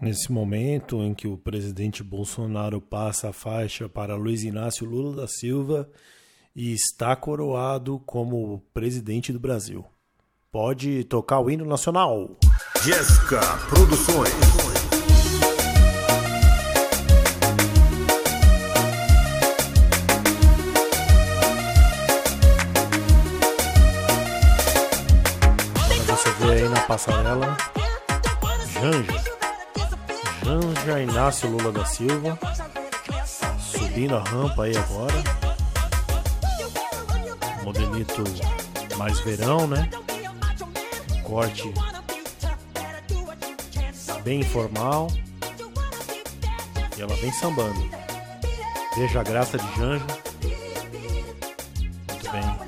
Nesse momento em que o presidente Bolsonaro passa a faixa para Luiz Inácio Lula da Silva e está coroado como presidente do Brasil. Pode tocar o hino nacional. Jéssica Produções. Você ver aí na passarela, Janja. Janja Inácio Lula da Silva. Subindo a rampa aí agora. Modelito mais verão, né? Corte bem informal. E ela vem sambando. Veja a graça de Janja. Muito bem.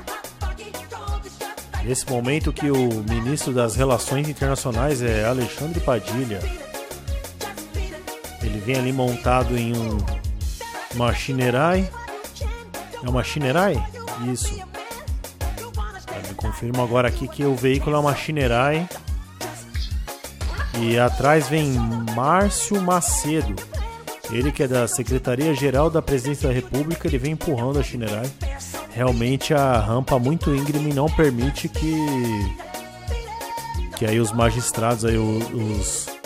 Nesse momento que o ministro das Relações Internacionais é Alexandre Padilha. Ele vem ali montado em um uma Shinerai. É uma Shinerai? Isso. Eu confirmo agora aqui que o veículo é uma Shinerai. E atrás vem Márcio Macedo. Ele que é da Secretaria-Geral da Presidência da República, ele vem empurrando a Shinerai. Realmente a rampa muito íngreme não permite que que aí os magistrados aí os os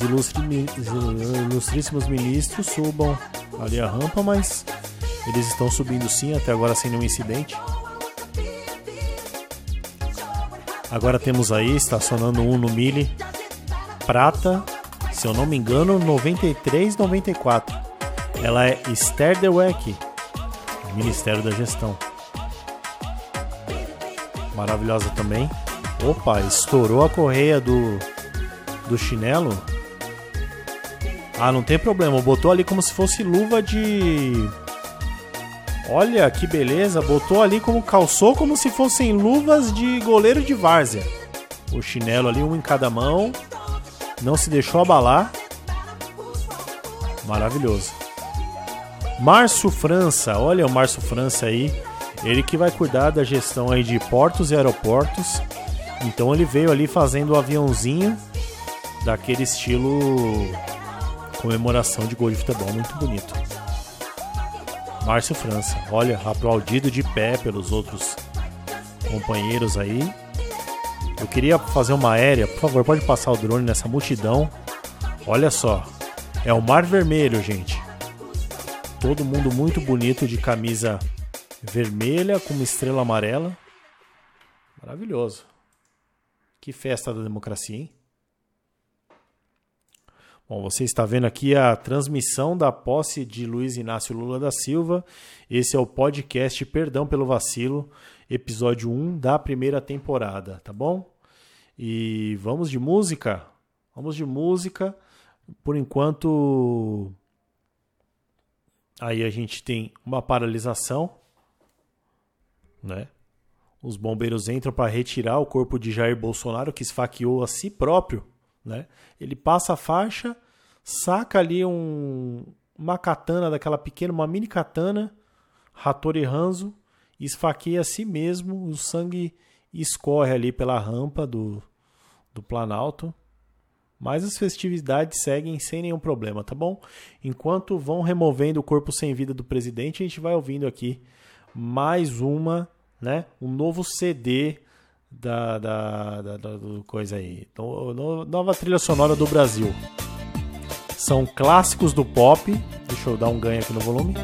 ilustri, ilustríssimos ministros subam ali a rampa, mas eles estão subindo sim, até agora sem nenhum incidente. Agora temos aí estacionando um no Mille Prata, se eu não me engano, 9394. Ela é Esther Dweck, Ministério da Gestão. Maravilhosa também. Opa, estourou a correia do do chinelo. Ah, não tem problema. Botou ali como se fosse luva de. Olha que beleza. Botou ali como calçou como se fossem luvas de goleiro de várzea. O chinelo ali, um em cada mão. Não se deixou abalar. Maravilhoso. Márcio França, olha o Márcio França aí. Ele que vai cuidar da gestão aí de portos e aeroportos. Então ele veio ali fazendo o aviãozinho daquele estilo comemoração de gol de futebol muito bonito. Márcio França, olha, aplaudido de pé pelos outros companheiros aí. Eu queria fazer uma aérea, por favor, pode passar o drone nessa multidão. Olha só, é o Mar Vermelho, gente. Todo mundo muito bonito de camisa vermelha com uma estrela amarela. Maravilhoso. Que festa da democracia, hein? Bom, você está vendo aqui a transmissão da posse de Luiz Inácio Lula da Silva. Esse é o podcast Perdão pelo Vacilo, episódio 1 da primeira temporada, tá bom? E vamos de música? Vamos de música. Por enquanto, aí a gente tem uma paralisação, né? Os bombeiros entram para retirar o corpo de Jair Bolsonaro, que esfaqueou a si próprio né? Ele passa a faixa, saca ali um, uma katana daquela pequena, uma mini katana, Hattori Hanzo, esfaqueia a si mesmo, o sangue escorre ali pela rampa do, do Planalto. Mas as festividades seguem sem nenhum problema, tá bom? Enquanto vão removendo o corpo sem vida do presidente, a gente vai ouvindo aqui mais uma, né? Um novo CD da, da, da, da coisa aí. No, no, nova trilha sonora do Brasil. São clássicos do pop. Deixa eu dar um ganho aqui no volume.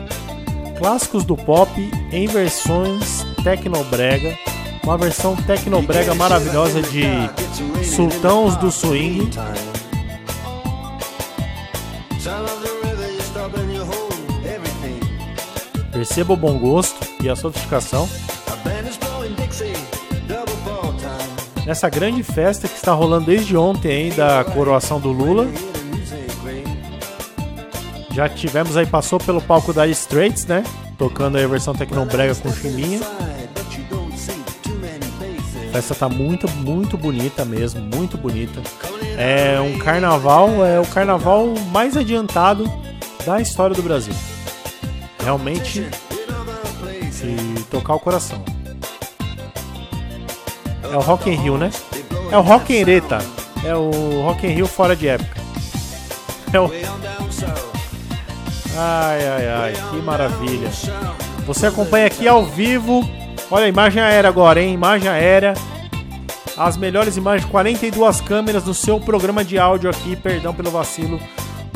Clássicos do pop em versões tecnobrega. Uma versão tecnobrega maravilhosa de Sultãos do Swing. Perceba o bom gosto e a sofisticação. Nessa grande festa que está rolando desde ontem aí da coroação do Lula. Já tivemos aí, passou pelo palco da Straits, né? Tocando aí a versão Tecnobrega com chiminha. A festa tá muito, muito bonita mesmo, muito bonita. É um carnaval, é o carnaval mais adiantado da história do Brasil. Realmente, se tocar o coração. É o Rock in Rio, né? É o Rock in Reta. É o Rock in Rio fora de época. É o... Ai, ai, ai, que maravilha. Você acompanha aqui ao vivo. Olha a imagem aérea agora, hein? Imagem aérea. As melhores imagens, 42 câmeras no seu programa de áudio aqui, perdão pelo vacilo,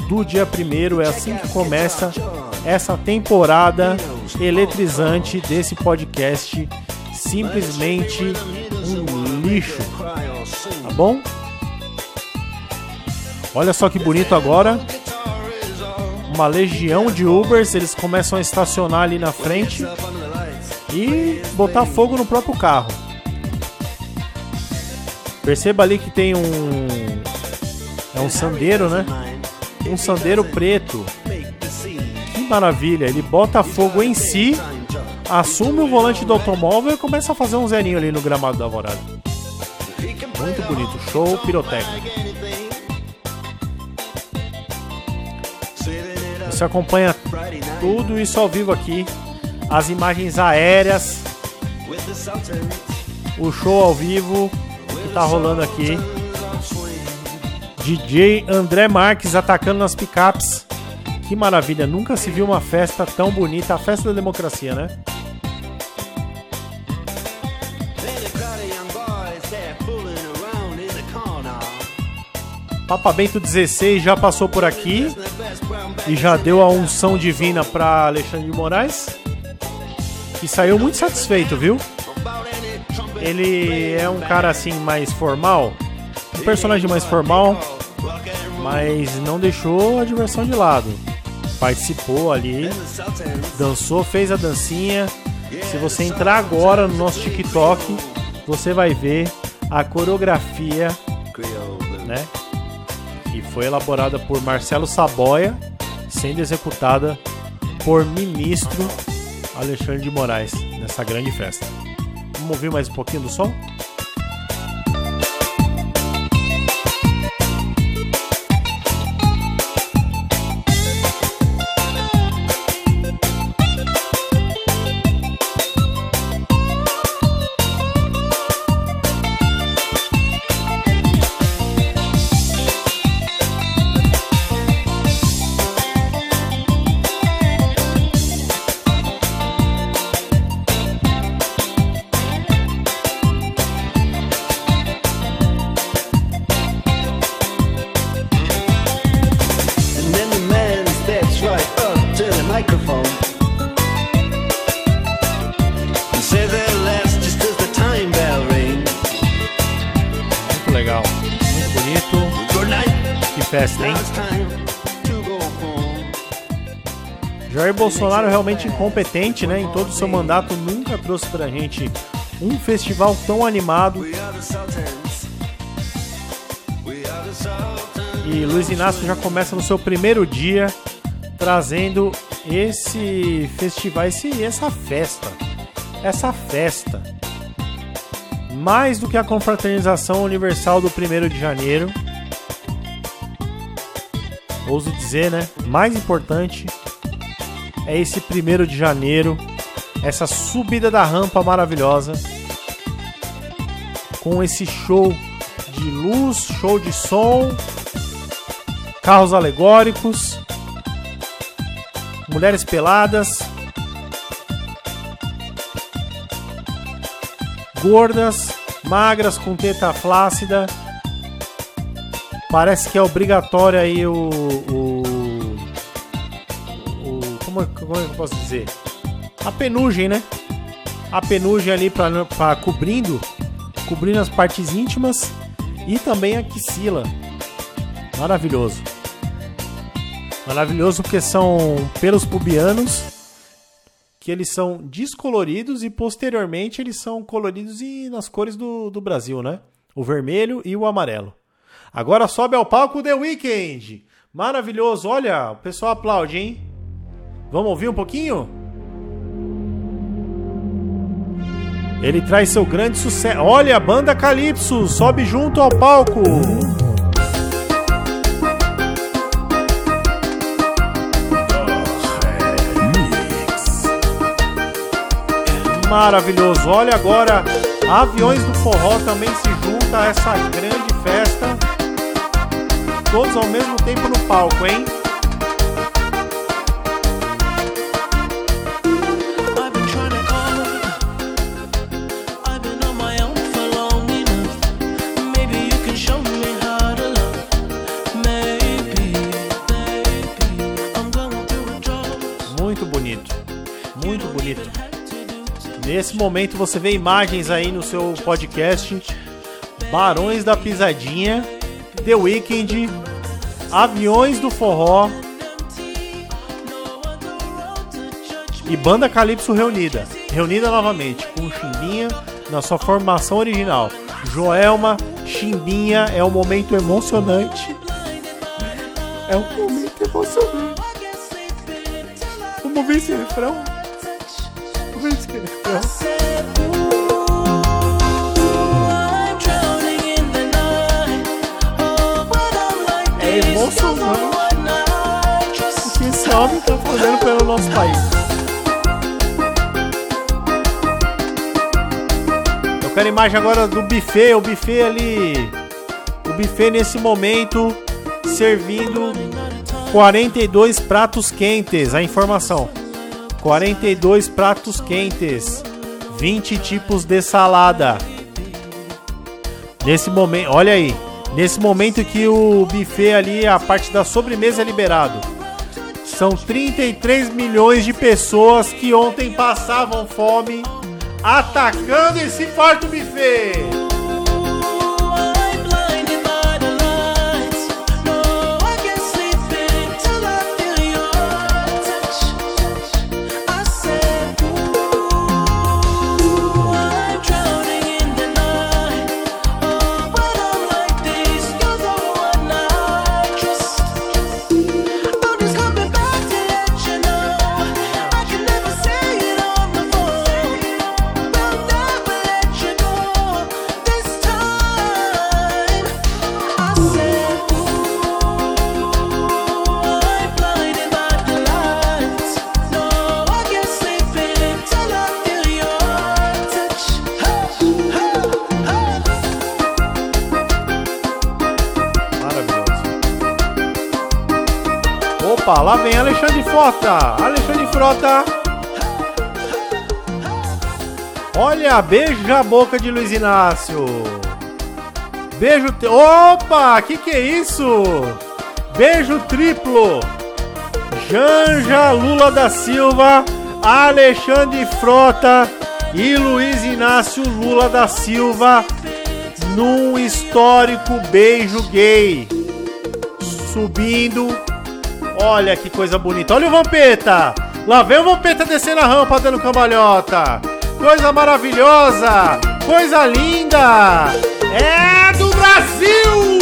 do dia primeiro. É assim que começa essa temporada eletrizante desse podcast. Simplesmente lixo. Tá bom? Olha só que bonito agora. Uma legião de Ubers, eles começam a estacionar ali na frente e botar fogo no próprio carro. Perceba ali que tem um é um sandeiro, né? Um sandeiro preto. Que maravilha! Ele bota fogo em si, assume o volante do automóvel e começa a fazer um zerinho ali no gramado da alvorada. Muito bonito, show pirotécnico. Você acompanha tudo isso ao vivo aqui, as imagens aéreas, o show ao vivo que tá rolando aqui. DJ André Marques atacando nas picapes. Que maravilha, nunca se viu uma festa tão bonita, a festa da democracia, né? Papa Bento 16 já passou por aqui e já deu a unção divina para Alexandre de Moraes, que saiu muito satisfeito, viu? Ele é um cara assim mais formal, um personagem mais formal, mas não deixou a diversão de lado. Participou ali, dançou, fez a dancinha. Se você entrar agora no nosso TikTok, você vai ver a coreografia, né? Foi elaborada por Marcelo Saboia, sendo executada por ministro Alexandre de Moraes nessa grande festa. Vamos ouvir mais um pouquinho do som? Bonito. Que festa, hein? Jair Bolsonaro realmente incompetente, né? Em todo o seu mandato nunca trouxe pra gente um festival tão animado. E Luiz Inácio já começa no seu primeiro dia trazendo esse festival, esse, essa festa. Essa festa. Mais do que a confraternização universal do 1 de janeiro. Ouso dizer, né? Mais importante é esse 1 de janeiro, essa subida da rampa maravilhosa, com esse show de luz, show de som, carros alegóricos, mulheres peladas, gordas, magras com teta flácida. Parece que é obrigatório aí o, o, o como, é- como é eu posso dizer? A penugem, né? A penugem ali para cobrindo, cobrindo as partes íntimas e também a axila. Maravilhoso. Maravilhoso porque são pelos pubianos que eles são descoloridos e posteriormente eles são coloridos e nas cores do, do Brasil, né? O vermelho e o amarelo. Agora sobe ao palco The Weeknd. Maravilhoso. Olha, o pessoal aplaude, hein? Vamos ouvir um pouquinho? Ele traz seu grande sucesso. Olha, a banda Calypso sobe junto ao palco. Maravilhoso. Olha agora, Aviões do Forró também se junta a essa grande festa. todos ao mesmo tempo no palco, hein? Momento você vê imagens aí no seu podcast. Barões da Pisadinha, The Weeknd, Aviões do Forró e Banda Calypso reunida. Reunida novamente, com Chimbinha na sua formação original. Joelma, Chimbinha, é um momento emocionante. É um momento emocionante. Vamos ver esse refrão? Nosso país. Eu quero imagem agora do buffet, o buffet ali. O buffet nesse momento servindo 42 pratos quentes. A informação: 42 pratos quentes, 20 tipos de salada. Nesse momento, olha aí. Nesse momento que o buffet ali, a parte da sobremesa é liberado. São 33 milhões de pessoas que ontem passavam fome atacando esse farto buffet. Lá vem Alexandre Frota. Alexandre Frota. Olha, beijo a boca de Luiz Inácio. Beijo. Opa, que que é isso? Beijo triplo. Janja Lula da Silva, Alexandre Frota e Luiz Inácio Lula da Silva num histórico beijo gay. Subindo. Olha que coisa bonita. Olha o Vampeta. Lá vem o Vampeta descendo a rampa, dando cambalhota. Coisa maravilhosa. Coisa linda. É do Brasil!